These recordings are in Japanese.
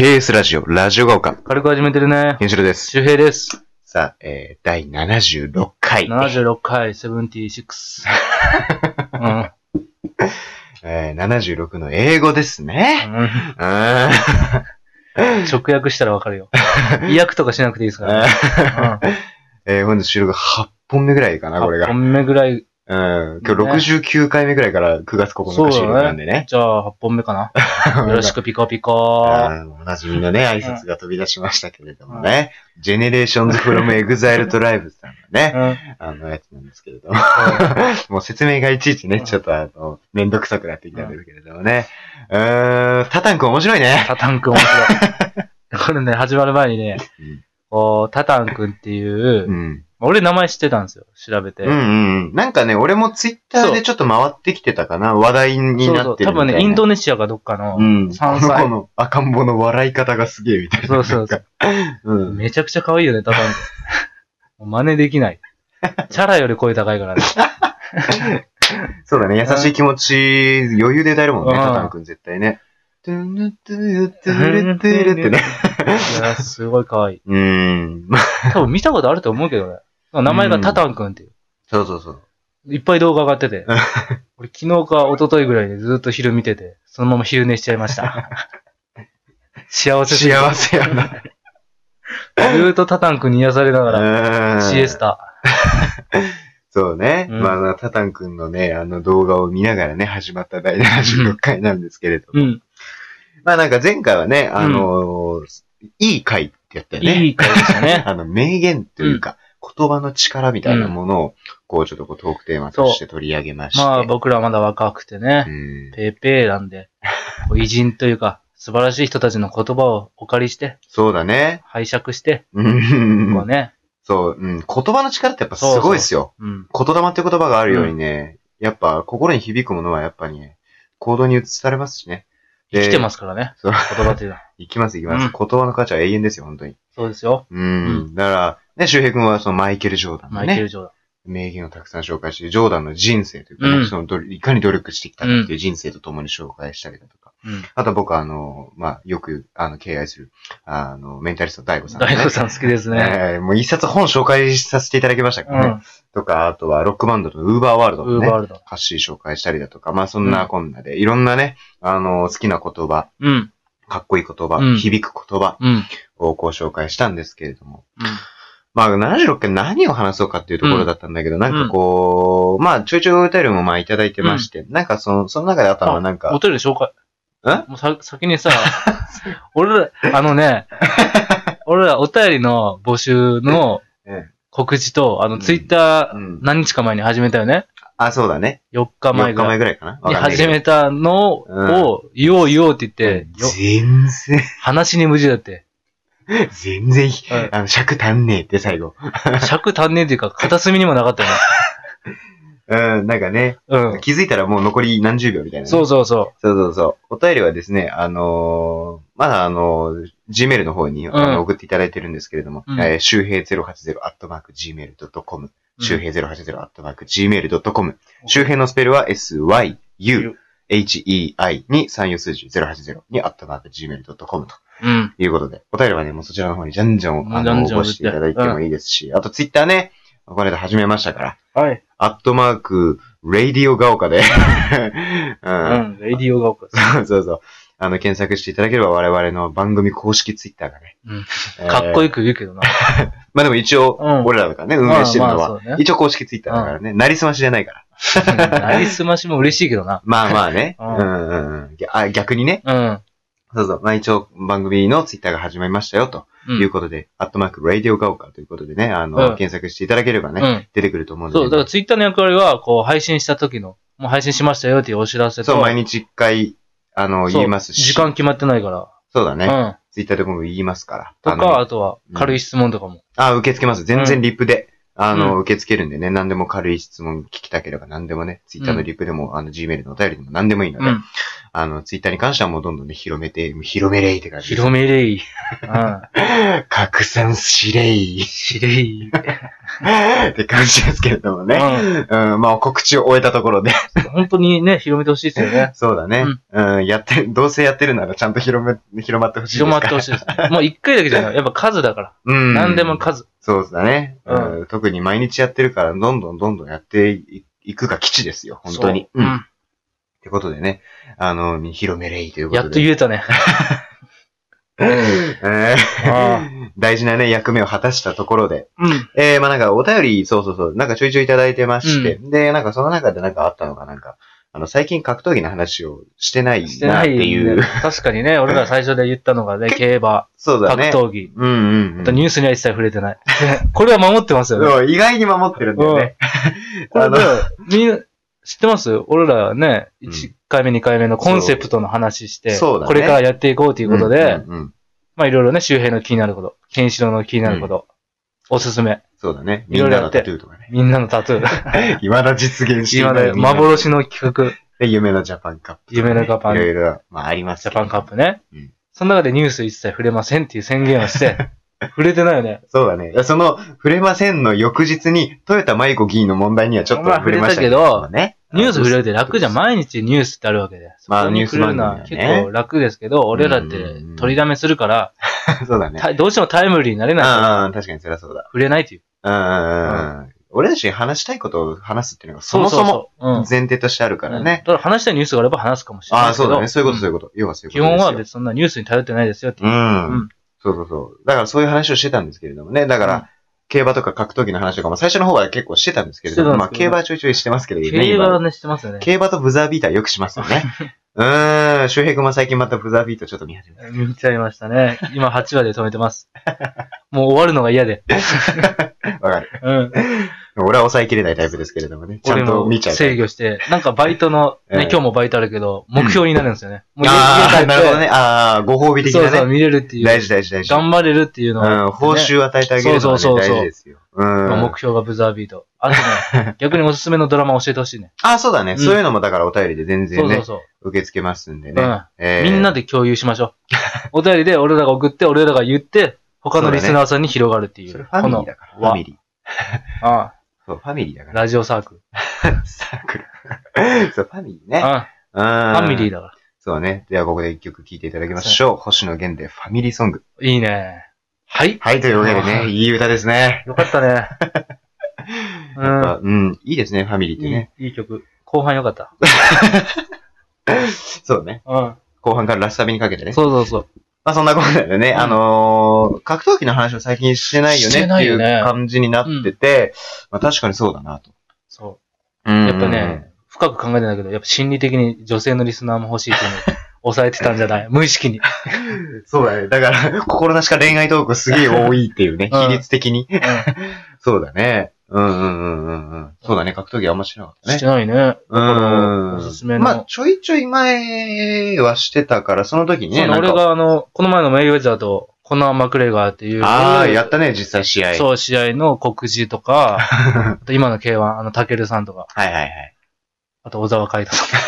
KS ラジオ、ラジオが丘、軽く始めてるね。ケンシロウです。周平です。さあ、えー、第76回。76回、76。うん。えー、76の英語ですね。うんうーん。直訳したらわかるよ。意訳とかしなくていいですからね。えー、本日収録8本目ぐらいかうん。な、これが。8本目ぐらい。うん。今日69回目ぐらいから9月9日収録なんでね。じゃあ、8本目かな。よろしくピコピコ。うんおなじみのね、挨拶が飛び出しましたけれどもね。 GENERATIONS from EXILE TRIBE さんのね、うん。あのやつなんですけれども。もう説明がいちいちね、ちょっとあの、めんどくさくなってきたんですけれどもね。うーん、タタン君面白いね。タタンくん面白い。これね、始まる前にねうん、こう、タタンくんっていうう、ん。俺名前知ってたんですよ。調べて。うんうんうん。なんかね、俺もツイッターでちょっと回ってきてたかな。話題にそうそう。なってるみたいな。多分ね、インドネシアかどっかのうん。3この。の赤ん坊の笑い方がすげえみたいな。そうそうそう。うん。めちゃくちゃ可愛いよね、タタンくん。もう真似できない。チャラより声高いからね。そうだね、優しい気持ち、余裕で歌えるもんね、うんタタン君絶対ね。トゥヌトゥトゥルトゥルってね。いや、すごい可愛い。うーん。まあ多分見たことあると思うけどね。名前がタタンくんっていう。そうそうそう。いっぱい動画上がってて。俺昨日か一昨日ぐらいでずっと昼見てて、そのまま昼寝しちゃいました。幸せ幸せやな。ずーっとタタンくんに癒されながら、うんシエスタ。そうね。うんまあまあ、タタン君のね、あの動画を見ながらね、始まった第76回なんですけれども。うん。まあなんか前回はね、あのーいい回ってやったよね。いい回でしたね。あの、名言というか、言葉の力みたいなものを、こうちょっとこうトークテーマとして取り上げまして。まあ僕らはまだ若くてねう、ん、ペーペーなんで、偉人というか、素晴らしい人たちの言葉をお借りして、そうだね。拝借して、うんこうね、そう、うん。言葉の力ってやっぱすごいですよ。うん。言霊って言葉があるようにね、やっぱ心に響くものはやっぱりね、行動に移されますしね。生きてますすからね、そう言葉っていうのは。いきますいきます、うん言葉の価値は永遠ですよ、本当に。そうですよ。うん。だから、ね、周平君はそのマイケル・ジョーダンのね、マイケル・ジョーダン。名言をたくさん紹介して、ジョーダンの人生というかね、うんそのいかに努力してきたかっていう人生とともに紹介したりだとか。うん。あと僕はあの、まあ、よく、あの、敬愛する、あの、メンタリスト大悟さん、大悟さん好きですね。えーもう一冊本紹介させていただきましたからね。うん。とか、あとはロックバンドのウーバーワールドのねウーバー、ワールド。歌詞紹介したりだとか、まあそんなこんなで、いろんなね、あの、好きな言葉、うん。かっこいい言葉、うん響く言葉うん。をこう紹介したんですけれども。うん。まあ76回何を話そうかっていうところだったんだけど、なんかこう、まあちょいちょいお便りもまあいただいてまして、なんかその、その中であったのはなんおか、便り紹介。え？もうさ、先にさ、俺ら、あのね、俺らお便りの募集のええ告知と、あの、うんツイッターうん何日か前に始めたよね。あ、そうだね。4日前4日ぐらい前ぐらいかな？かんないけど始めたのを言おう言おうって言って、よ全然、話に無事だって。全然、うんあの、尺足んねえって最後。尺足んねえっていうか、片隅にもなかった。うん、なんかね、うん。気づいたらもう残り何十秒みたいなね、そうそうそそうそうそう。お便りはですね、あのーまだあのー Gmail の方に、あうんの送っていただいてるんですけれども、うんえー周平080 at mark gmail.com、う。周平080 at mark gmail.com、周平のスペルは syu, hei に3用数字080に at mark gmail.com とうん。いうことで、お便りはね、もうそちらの方にじゃんじゃん、あの、応じゃんじゃん募していただいてもいいですし、あと Twitter ね、この間始めましたから、はい。アットマーク、ラディオが丘で、う うんん。レディオが丘です。そうそうそう。あの、検索していただければ我々の番組公式ツイッターがね。うんえーかっこよく言うけどな。まあでも一応、うん俺らだからね、運営してるのはまあまあそうね。一応公式ツイッターだからね、なりすましじゃないから。なりすましも嬉しいけどな。まあまあね。ううんんうんうん。ぎゃあ逆にね。うん。そうそう。まあ一応番組のツイッターが始まりましたよ、とうんいうことで、アットマーク、ラディオガオカということでね、あの、うん検索していただければね、うん。出てくると思うんで。そう、だからツイッターの役割は、こう、配信した時の、もう配信しましたよっていうお知らせと、そう、毎日一回、あの、そう言いますし。時間決まってないから。そうだね。うん。ツイッターで僕言いますから。とあのか、あとは、軽い質問とかも。あ、受け付けます。全然リップで、あの、うん受け付けるんでね、何でも軽い質問聞きたければ何でもね、ツイッターのリップでも、あの、Gmail のお便りでも何でもいいので、うん。あの、ツイッターに関してはもうどんどんね、広めて、広めれいって感じ。広めれい。うん。拡散しれいしれい。って感じですけれどもね。ううん、まあ告知を終えたところで。ん。本当にね、広めてほしいですよね。そうだね。うん、やって、どうせやってるならちゃんと広め、広まってほしいです広まってほしいですね。もう一回だけじゃない。やっぱ数だから。うん。何でも数。そうだね、ううん。特に毎日やってるから、どんどんどんどんやっていいくが基地ですよ、本当に。ううん。っん。てことでね、あの、広めれいということで。やっと言えたね。えーあ大事なね、役目を果たしたところで。うん。えー、まあなんかお便り、そうそうそう、なんかちょいちょいいただいてまして、で、なんかその中でなんかあったのが、なんか、あの、最近格闘技の話をしてないしてなってない、いう。ね。確かにね、俺ら最初で言ったのがね、競馬、そうだね。格闘技。うんうん、うん。あとニュースには一切触れてない。これは守ってますよね。意外に守ってるんだよね。これねあの、みんな、知ってます？俺らね、うん。1回目、2回目のコンセプトの話して、そう。だね。これからやっていこうということで、うんうんうんまあいろいろね、周辺の気になること、ケンシロウの気になること、おすすめ、そうだね。いろいろやってみんなのタトゥーとかね。みんなのタトゥー、今だ実現してい今ね、ないみんなの。幻の企画、で、夢のジャパンカップね、夢のジャパン。いろいろ、まあありますけど。ジャパンカップね。うん。その中でニュース一切触れませんっていう宣言をして、触れてないよね。そうだね。その、触れませんの翌日に、豊田舞子議員の問題にはちょっとまあ触れました触れたけどね。ニュース触れるって楽じゃん。ま毎日ニュースってあるわけで。まあそこに触れるのは結構楽ですけど、俺らって取りだめするから、そうだね。たどうしてもタイムリーになれないああ、確かにそりゃそうだ。触れないっていう。うんうんうんうん。俺たちに話したいことを話すっていうのがそもそも前提としてあるからね。だから話したいニュースがあれば話すかもしれないああ。そうだね。そういうこと、そういうここと。要はそういう基ことですよ。本は別にそんなニュースに頼ってないですよっていうう。ん。うんそうそうそう。だからそういう話をしてたんですけれどもね。だから、うん競馬とか格闘技の話とかも最初の方は結構してたんですけれども、まあ競馬はちょいちょいしてますけれど競馬はね、知ってますよね。競馬とブザービーターよくしますよね。うーん、周平君も最近またブザービーターちょっと見始めた。見ちゃいましたね。今8話で止めてます。もう終わるのが嫌で。わかる。うん。俺は抑えきれないタイプですけれどもね。ちゃんと見ちゃう。制御して、なんかバイトの、ええね、今日もバイトあるけど、目標になるんですよね。もう家ああ、なるほどね。ああ、ご褒美的そうそう、なね。見れるっていう。大事大事大事。頑張れるっていうのは、うん、報酬を与えてあげるのはねそうそうそうそう大事ですよ。目標がブザービート。あとね、逆におすすめのドラマ教えてほしいね。あ、そうだね。うんそういうのもだからお便りで全然ねそうそう、そう。受け付けますんでねみんなで共有しましょう。お便りで俺らが送って、俺らが言って、他のリスナーさんに広がるっていう。ファミリーだから。フこのァミリー。あそう、ファミリーだから。あラジオサークル。サークル。そう、ファミリーね。あうん。あファミリーだ。だかそうね。ではここで一曲聴いていただきましょう。星野源でファミリーソング。ら。いいね。はい。はい、というわけであね、いい歌ですね。よかったね。やっぱうん、いいですね、ファミリーっていいね。、いい曲。後半よかった。そうね。うん。後半からラスサビにかけてね。そうそうそう。まあそんなことでね、うんあのー格闘技の話を最近してないよしてねっていうないよね感じになってて、まあ確かにそうだなと。そう。ややっぱね、深く考えてないけど、やっぱ心理的に女性のリスナーも欲しいっていうのを 抑えてたんじゃない？無意識に。そうだね。だから、心なしか恋愛トークすげえ多いっていうね、うん比率的に。う そうだね。うんうんうんうんうん。そうだね、格闘技あんましなかったん。してね。ないね。だから、うん。おすすめの。まあ、ちょいちょい前はしてたから、その時にね、俺があの、この前のメイウェザーとコナー・マクレガーっていう、ああ、やったね、実際試合。そう、試合の告示とか、あと今の K1、あの、タケルさんとか、はいはいはい。あと小沢海斗さ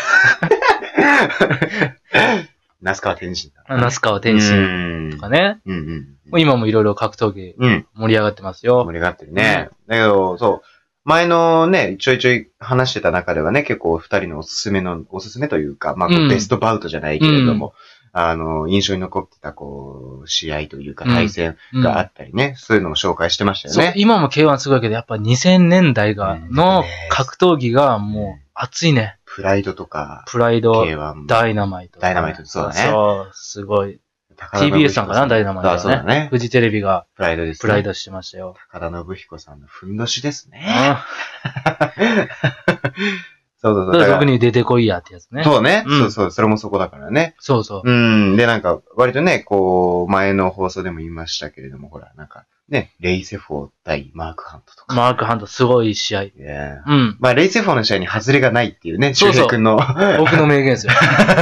那須川天心だん、那須川天心心とかね。うんうんもう今もいろいろ格闘技うん。うん。盛り上がってますよ。盛り上がってるね。だけど、そう。前のね、ちょいちょい話してた中ではね、結構二人のおすすめの、おすすめというか、まあ、ベストバウトじゃないけれども、あの、印象に残ってた、こう、試合というか、うん対戦うんがあったりね、そういうのも紹介してましたよそうね。、今も K1 すごいけど、やっぱ2000年代が、うんの格闘技がもう熱いね。プライドとか、プライド、K1 も。ダイナマイト。ダイナマイトそうだねそう、すごい。TBS さんかな、ダイナマイトあそうだはね。ね。フジテレビがプライドですね。プライドしてましたよ。高田信彦さんのふんどしですね。あ そうそうそう。それだから俗に出てこいやってやつね。そうね、うんそうそう。それもそこだからね。そうそう。うん。で、なんか、割とね、こう、前の放送でも言いましたけれども、ほら、なんか、ね、レイセフォー対マークハントとか。マークハント、すごい試合。うん。まあ、レイセフォーの試合に外れがないっていうね、そうそう周平君の。僕の名言ですよ。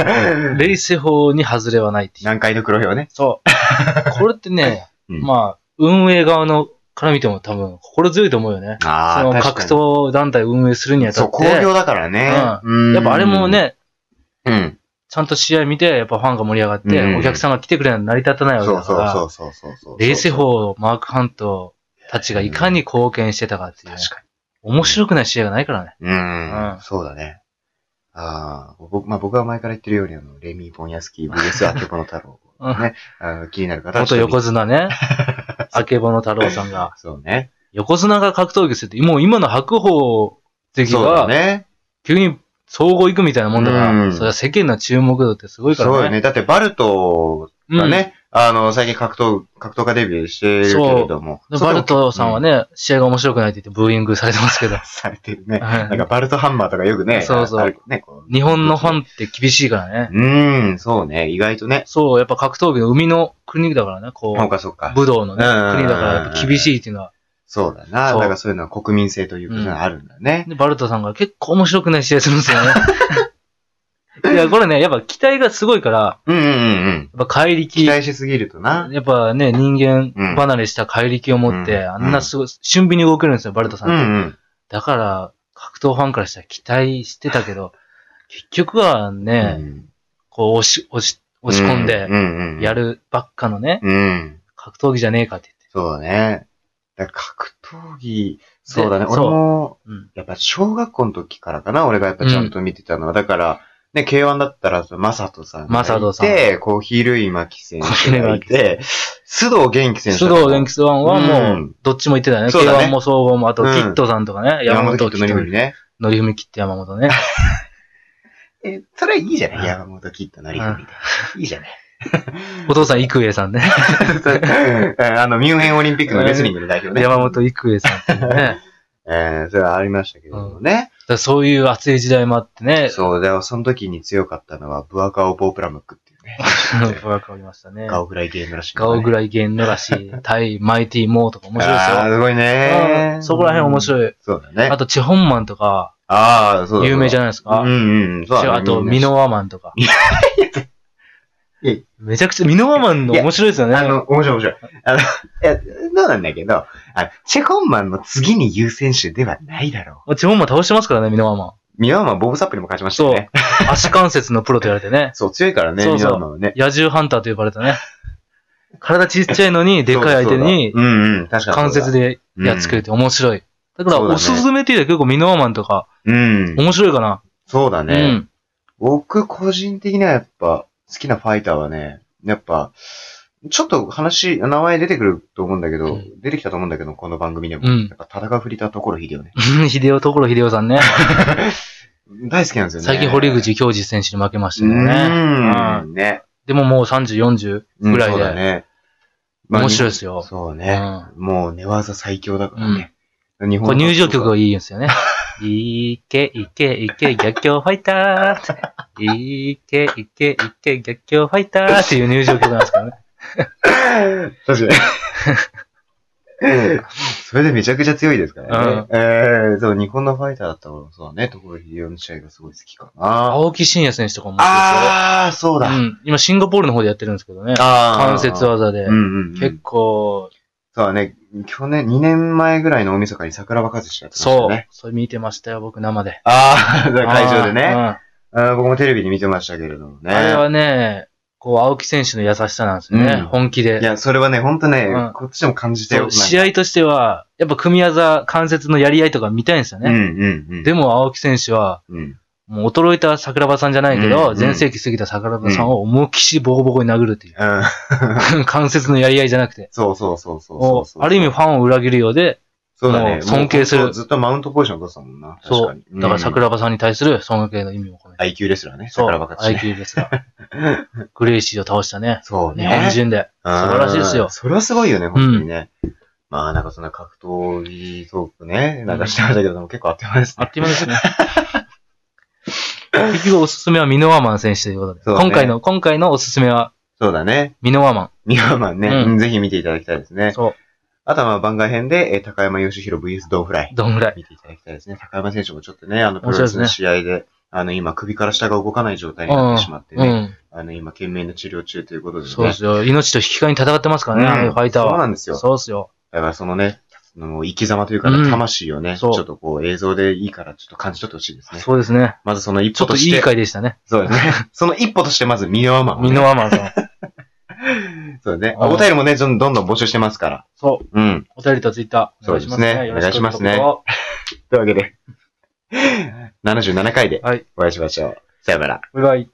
レイセ法に外れはないっていう。南海の黒表ね。そう。これってね、うんまあ、運営側のから見ても多分心強いと思うよね。ああ、その。格闘団体を運営するにあたそう、って。工業だからね。うんやっぱあれも、ね、うん。ちゃんと試合見て、やっぱファンが盛り上がって、うんお客さんが来てくれないと成り立たないわけだから、そうそうそうそう。レイセホー、マーク・ハントたちがいかに貢献してたかっていう、確か面白くない試合がないからね。に。うんうん。そうだね。ああ、僕、まあ僕は前から言ってるように、あの、レミー・ポンヤスキー VS アケボノ太郎。ね。あの気になる方は元横綱。綱ね、あけぼの太郎さんが。そうね。横綱が格闘技するって、もう今の白鵬関そうだが、ね。急に総合行くみたいなもんだから、うんそれは世間の注目度ってすごいからね。そうよね。だってバルトがね、あの、最近格闘、格闘家デビューしてるけれども。うん。バルトさんはね、ね、試合が面白くないって言ってブーイングされてますけど。されてるね。はいなんかバルトハンマーとかよくね。そうそうあるね、こう日本のファンって厳しいからね。うーん、そうね。意外とね。そう、やっぱ格闘技の生みの国だからね、こう、そうか、そうか。武道のね、うん国だからやっぱ厳しいっていうのは。そうだな。そうだからそういうのは国民性ということがあるんだね。で、バルトさんが結構面白くない試合するんですよね。いや、これね、やっぱ期待がすごいから、うんうんうんうん。やっぱ怪力、期待しすぎるとな。やっぱね、人間離れした怪力を持って、うんあんなすごい、俊敏に動けるんですよ、バルトさんって。うんうん。だから、格闘ファンからしたら期待してたけど、結局はね、うんこう押し、押し、押し込んで。や。るばっかのね、うん。格闘技じゃねえかってそうだね。格闘技、そうだね。俺も。やっぱ小学校の時からかな、俺がやっぱちゃんと見てたのは。だから、ね、K1 だったら、マサトさんがいて、コーヒー類巻選手がいて、須藤元気選手須藤元気さんはもう、うんどっちも言ってたよね。そうだね K1 も総合も、あと、うんキットさんとかね、山本キットね。のりふみ切って山本ね。え、それはいいじゃない？山本キッドのりふみで。いいじゃない？お父さん、郁恵さんね。あの、ミュンヘンオリンピックのレスリングの代表ね。山本郁恵さんっていうね。えー、それはありましたけどもね。だからそういう熱い時代もあってね。そう、でもその時に強かったのは、ブアカオポープラムックっていうね。わかりましたね。ガオグライゲームらしい、ガオグい。ライゲンのらしい、対マイティモーとか面白いですよ。あーすごいねうんそこら辺面い。白い。そうだね。あと、チェホンマンとか、ああ、そうだ。有名じゃないですか。うんうん、そうだね。あと、ミノワマンとかいや。めちゃくちゃ、ミノワマンの面白いですよね。あの、面白い面白い。あの、いや、そうなんだけど、あの、チェコンマンの次に優選手ではないだろチェホンマン倒してますからね、ミノワマン。う。ミワマンボブサップにも勝ちましたよね。足関節のプロと言われてね。そう、強いからね、そうそうミワマンはね。野獣ハンターと呼ばれたね。体ちっちゃいのに、でかい相手にそう、んうん、確かに。関節で。でやっつけるって面白い。だから、おすすめっていうのは結構ミノワマンとか、うん。面白いかな。うそうだね。ん。僕、個人的にはやっぱ、好きなファイターはね、やっぱ、ちょっと話、名前出てくると思うんだけど、うん出てきたと思うんだけど、この番組でも。うんやっぱ戦うフリーターところ秀夫ね。秀夫、所秀夫さんね。大好きなんですよね。最近堀口教授選手に負けましたうよね。ーん、ね。でももう30、40ぐらいうんそうだで。ね。面白いですよ。そうね。もう寝技最強だからね。日これ入場曲ががいいんですよね。いけ、いけ、いけ、逆境ファイターいけ、いけ、いけ、逆境ファイターっていう入場曲なんですからね。確かに。それでめちゃくちゃ強いですからね。えー、そう、日本のファイターだったら、そうだね、所秀夫の試合がすごい好きかな。青木真也選手とかも面あー、そうだ。うん。今シンガポールの方でやってるんですけどね。関節技でうん。うんうん。結構、そうだね、去年、2年前ぐらいの大晦日に桜庭和志やってましたそうね。。それ見てましたよ、僕生で。あー、会場でね。ああー僕もテレビで見てましたけれどもね。ーあれはね、こう、青木選手の優しさなんですよね。うん本気で。いや、それはね、ほんとね、うんこっちでも感じたよ。試合としては、やっぱ組み技、関節のやり合いとか見たいんですようんうね。んうん。でも青木選手は、うん、もう衰えた桜庭さんじゃないけうんど、うん全盛期過ぎた桜庭さんを思いっきしボコボコに殴るっていう。うん。関節のやり合いじゃなくて。そうそうそうそうもそうある意味ファンを裏切るようで、そうだね。尊敬するずっとマウントポジション取ってたもんな。確そうかに。。だから桜庭さんに対する尊敬の意味を込めて。IQ レスラーね。そう。桜庭勝ちね。IQ ですが。グレイシーを倒したね。そうね。日本人で。素素晴らしいですよそれはすごいよね、本当にね。まあ、なんかそんな格闘技トークね、なんかしてましたけども、結構あっという間ですね。あっという間ですね。結局おすすめはミノワマン選手ということで。そうだね今回の、今回のおすすめはそうだね。ミノワマミワマンね、うんうんぜひ見ていただきたいですねン。。そう。あとはまあ番外編で、えー高山義弘 VS ドンフライ。どんぐらい。見ていただきたいですね。高山選手もちょっとね、あの、プロレスの試合で、あの、今、首から下が動かない状態になってしまってね、うん。あの、今、懸命の治療中ということでね。そうですよ。命と引き換えに戦ってますからね、ファイターは。そうなんですよそうですよ。だからそのね、その生き様というか、うん魂をね、ちそうょっとこう映像でいいからちょっと感じ取ってほしいですね。そうですね。まずその一ちょっといい歩として、回でしたね。そうですね。その一歩としてまずミノワマンをね、ミノワマンさん。そうね。うんお便りもね、どんどんどん募集してますから。そう。うん。お便りとツイッター。お願いしますね。そうですねよろくお願いしますねどうぞというわけで、77回ではい。お会いしましょう。さよなら。バイバイ。